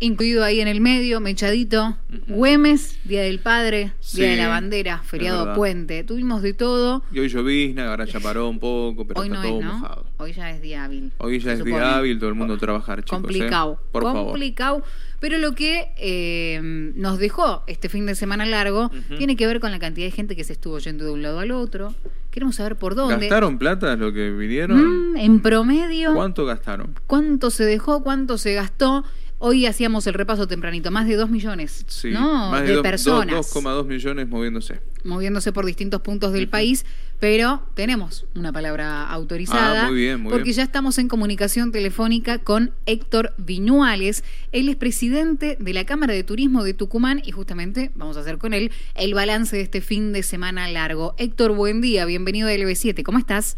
incluido ahí en el medio, Mechadito, Güemes, Día del Padre, Día de la Bandera, feriado puente. Tuvimos de todo. Y hoy llovizna, ahora ya paró un poco, pero hoy está no todo es, ¿no? mojado. Hoy ya es día hábil. Hoy ya es día hábil, todo el mundo a trabajar, chicos. ¿eh? Complicado. Por complicado. Pero lo que eh, nos dejó este fin de semana largo tiene que ver con la cantidad de gente que se estuvo yendo de un lado al otro. Queremos saber por dónde. ¿Gastaron plata lo que vinieron? Mm, en promedio. ¿Cuánto gastaron? ¿Cuánto se dejó? ¿Cuánto se gastó? Hoy hacíamos el repaso tempranito, más de 2 millones ¿no? más de, personas. 2,2 millones moviéndose. Moviéndose por distintos puntos del país, pero tenemos una palabra autorizada. Ah, muy bien, muy porque ya estamos en comunicación telefónica con Héctor Viñuales. Él es presidente de la Cámara de Turismo de Tucumán y justamente vamos a hacer con él el balance de este fin de semana largo. Héctor, buen día, bienvenido a LB7. ¿Cómo estás?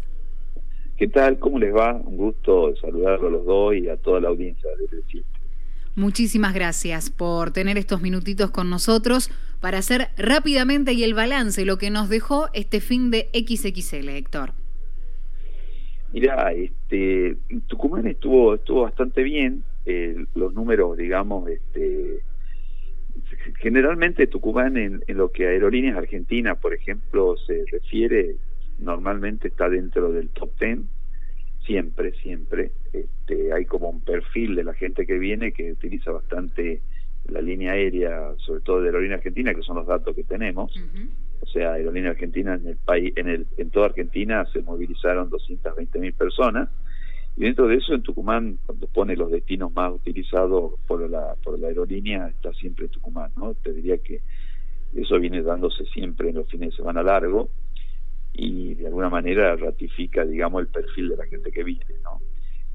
¿Qué tal? ¿Cómo les va? Un gusto saludarlos a los dos y a toda la audiencia de LB7. Muchísimas gracias por tener estos minutitos con nosotros para hacer rápidamente y el balance, lo que nos dejó este fin de XXL, Héctor. Mira, este, Tucumán estuvo estuvo bastante bien, eh, los números, digamos, este, generalmente Tucumán en, en, lo que a aerolíneas argentinas, por ejemplo, se refiere, normalmente está dentro del top ten siempre, siempre. Este, hay como un perfil de la gente que viene que utiliza bastante la línea aérea, sobre todo de Aerolínea Argentina, que son los datos que tenemos. O sea, Aerolínea Argentina en el país, en el, en toda Argentina se movilizaron 220 mil personas. Y dentro de eso, en Tucumán, cuando pone los destinos más utilizados por la, por la aerolínea, está siempre Tucumán, ¿no? Te diría que eso viene dándose siempre en los fines de semana largo y de alguna manera ratifica, digamos, el perfil de la gente que viene, ¿no?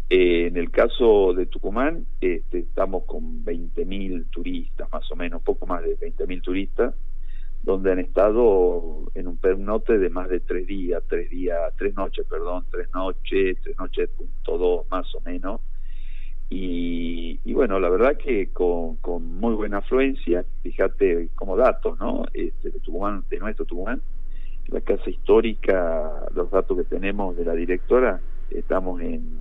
Eh, en el caso de Tucumán, este, estamos con 20.000 turistas, más o menos, poco más de 20.000 turistas, donde han estado en un pernote de más de tres días, tres días, tres noches, perdón, tres noches, tres noches punto dos, más o menos. Y, y, bueno, la verdad que con, con muy buena afluencia, fíjate como datos, ¿no? Este, de Tucumán, de nuestro Tucumán, la casa histórica, los datos que tenemos de la directora, estamos en,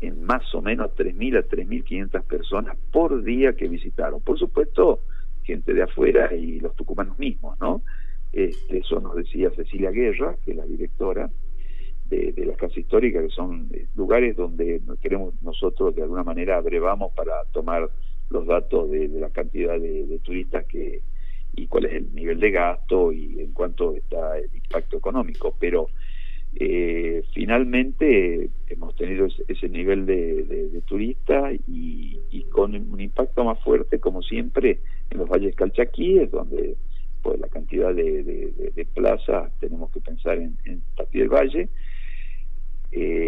en más o menos 3.000 a 3.500 personas por día que visitaron. Por supuesto, gente de afuera y los tucumanos mismos, ¿no? Este, eso nos decía Cecilia Guerra, que es la directora de, de la casa histórica, que son eh, lugares donde queremos nosotros de alguna manera abrevamos para tomar los datos de, de la cantidad de, de turistas que, y cuál es el nivel de gasto y en cuánto está el impacto económico. Pero eh, finalmente hemos tenido ese, nivel de, de, turista y, y, con un impacto más fuerte, como siempre, en los valles calchaquíes, donde pues la cantidad de, de plazas tenemos que pensar en, en del Valle.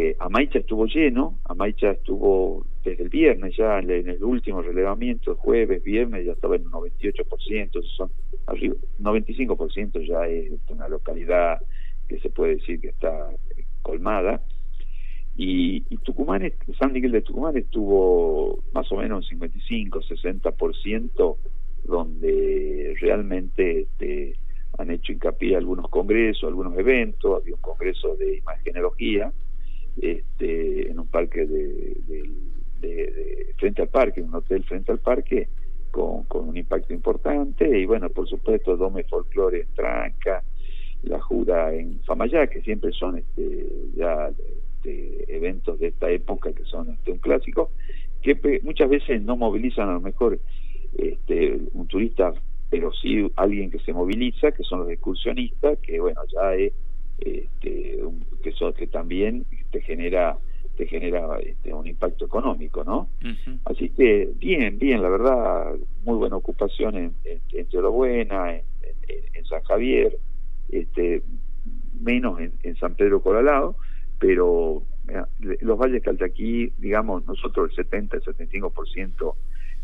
Eh, Amaicha estuvo lleno, Amaicha estuvo desde el viernes ya en el último relevamiento, jueves, viernes ya estaba en un 98%, son arriba, 95% ya es una localidad que se puede decir que está colmada. Y, y Tucumán, San Miguel de Tucumán estuvo más o menos un 55, 60%, donde realmente este, han hecho hincapié algunos congresos, algunos eventos, había un congreso de imagenología este, en un parque de, de, frente al parque, un hotel frente al parque, con, con un impacto importante, y bueno, por supuesto, Dome Folklore en Tranca, la Jura en Famayá, que siempre son este, ya este, eventos de esta época que son este, un clásico, que muchas veces no movilizan a lo mejor este, un turista, pero sí alguien que se moviliza, que son los excursionistas, que bueno, ya es este, que, son, que también te genera te genera este, un impacto económico, ¿no? Así que bien, bien, la verdad, muy buena ocupación en, en, en Buena, en, en, San Javier, este, menos en, en San Pedro Colalado, pero los valles Calchaquí, digamos, nosotros el 70, el 75%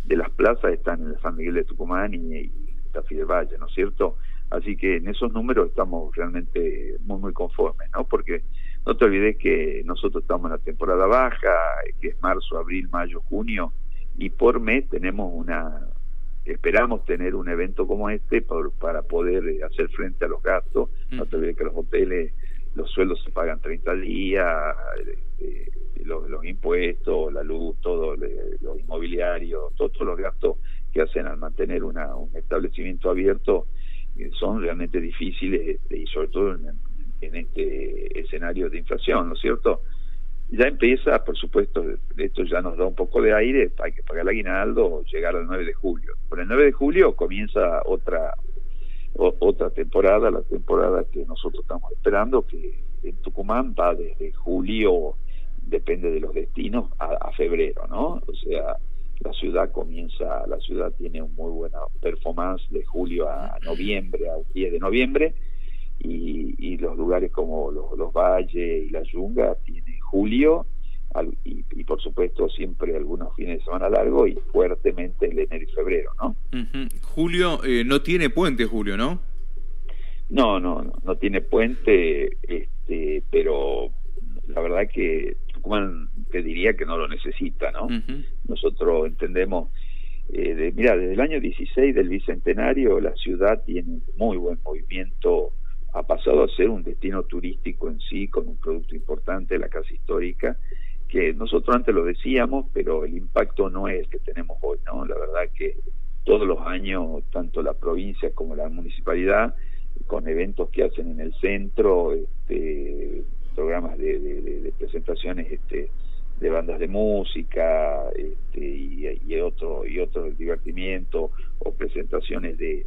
de las plazas están en San Miguel de Tucumán y, y Tafí del Valle, ¿no es cierto? Así que en esos números estamos realmente muy, muy conformes, ¿no? Porque no te olvides que nosotros estamos en la temporada baja, que es marzo, abril, mayo, junio, y por mes tenemos una, esperamos tener un evento como este por, para poder hacer frente a los gastos. No te olvides que los hoteles los sueldos se pagan 30 días, eh, los, los, impuestos, la luz, todo, lo inmobiliario, todos los gastos que hacen al mantener una, un establecimiento abierto son realmente difíciles y sobre todo en, este escenario de inflación, ¿no es cierto? ya empieza, por supuesto, esto ya nos da un poco de aire, hay que pagar el aguinaldo, llegar al 9 de julio. Por el 9 de julio comienza otra otra temporada, la temporada que nosotros estamos esperando, que en Tucumán va desde julio, depende de los destinos, a, febrero, ¿no? O sea, ciudad comienza, la ciudad tiene un muy buena performance de julio a noviembre, al 10 de noviembre, y, los lugares como los, los valles y la yunga tienen julio y, por supuesto siempre algunos fines de semana largo y fuertemente el enero y febrero, ¿no? Julio eh, no tiene puente, Julio, ¿no? No, no, no, no tiene puente, este, pero la verdad que Tucumán te diría que no lo necesita, ¿no? Nosotros entendemos, eh, mira, desde el año 16 del Bicentenario la ciudad tiene muy buen movimiento ha pasado a ser un destino turístico en sí, con un producto importante, la casa histórica, que nosotros antes lo decíamos, pero el impacto no es el que tenemos hoy, ¿no? La verdad que todos los años, tanto la provincia como la municipalidad, con eventos que hacen en el centro, este, programas de, de presentaciones este, de bandas de música este, y, y, otro y otro divertimiento o presentaciones de,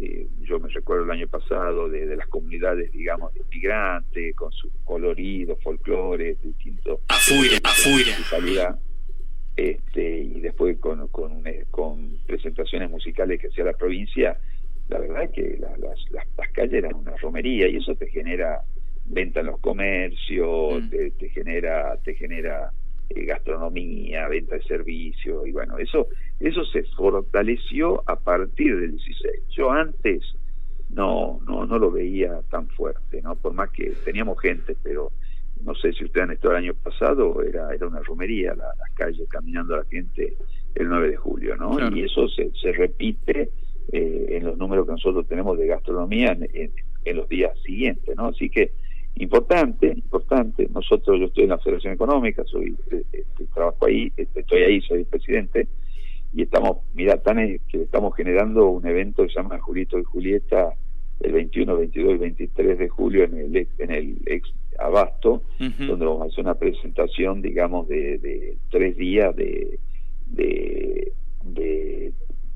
eh, yo me recuerdo el año pasado de, las comunidades, digamos, de inmigrantes, con su colorido, folclore, distintos. Afuera, afuera. Este, y después con, con, con presentaciones musicales que hacía la provincia, la verdad es que las, las, calles eran una romería y eso te genera venta en los comercios, mm. te, te genera, te genera eh, gastronomía, venta de servicios, y bueno, eso, eso se fortaleció a partir del 16. Yo antes no, no, no lo veía tan fuerte, ¿no? Por más que teníamos gente, pero no sé si ustedes han estado el año pasado, era, era una romería las calles caminando a la gente el 9 de julio, ¿no? Y eso se, se repite eh, en los números que nosotros tenemos de gastronomía en, en los días siguientes, ¿no? Así que importante, importante. Nosotros, yo estoy en la Federación Económica, soy este, este, trabajo ahí, este, estoy ahí, soy el presidente, y estamos, mira, tan que estamos generando un evento que se llama Julito y Julieta el 21, 22 y 23 de julio en el en el ex Abasto, donde vamos a hacer una presentación, digamos, de, de tres días de, de, de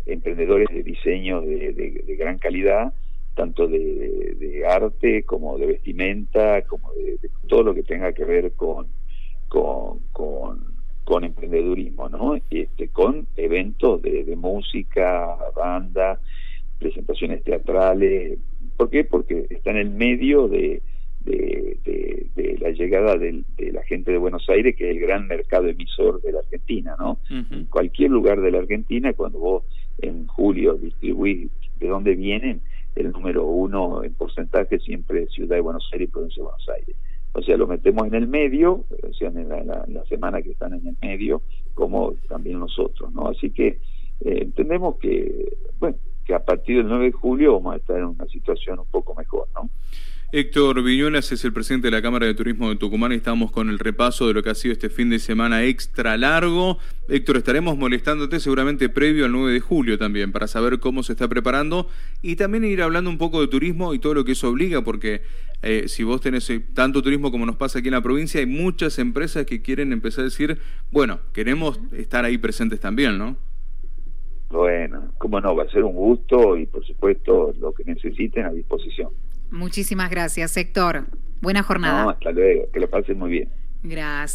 emprendedores de diseño de, de gran calidad tanto de, arte como de vestimenta, como de, todo lo que tenga que ver con, con, con, emprendedurismo, ¿no? Este, con eventos de, música, banda, presentaciones teatrales. ¿Por qué? Porque está en el medio de, de, la llegada de, la gente de Buenos Aires, que es el gran mercado emisor de la Argentina, ¿no? En cualquier lugar de la Argentina, cuando vos en julio distribuís de dónde vienen, el número uno en porcentaje siempre es Ciudad de Buenos Aires y Provincia de Buenos Aires. O sea, lo metemos en el medio, o sea, en la, semana que están en el medio, como también nosotros, ¿no? Así que eh, entendemos que, bueno, que a partir del 9 de julio vamos a estar en una situación un poco mejor, ¿no? Héctor Viñuelas es el presidente de la Cámara de Turismo de Tucumán y estamos con el repaso de lo que ha sido este fin de semana extra largo. Héctor, estaremos molestándote seguramente previo al 9 de julio también para saber cómo se está preparando y también ir hablando un poco de turismo y todo lo que eso obliga, porque eh, si vos tenés eh, tanto turismo como nos pasa aquí en la provincia, hay muchas empresas que quieren empezar a decir, bueno, queremos estar ahí presentes también, ¿no? Bueno, cómo no, va a ser un gusto y por supuesto lo que necesiten a disposición. Muchísimas gracias, Héctor. Buena jornada. hasta luego. Que lo pasen muy bien. Gracias.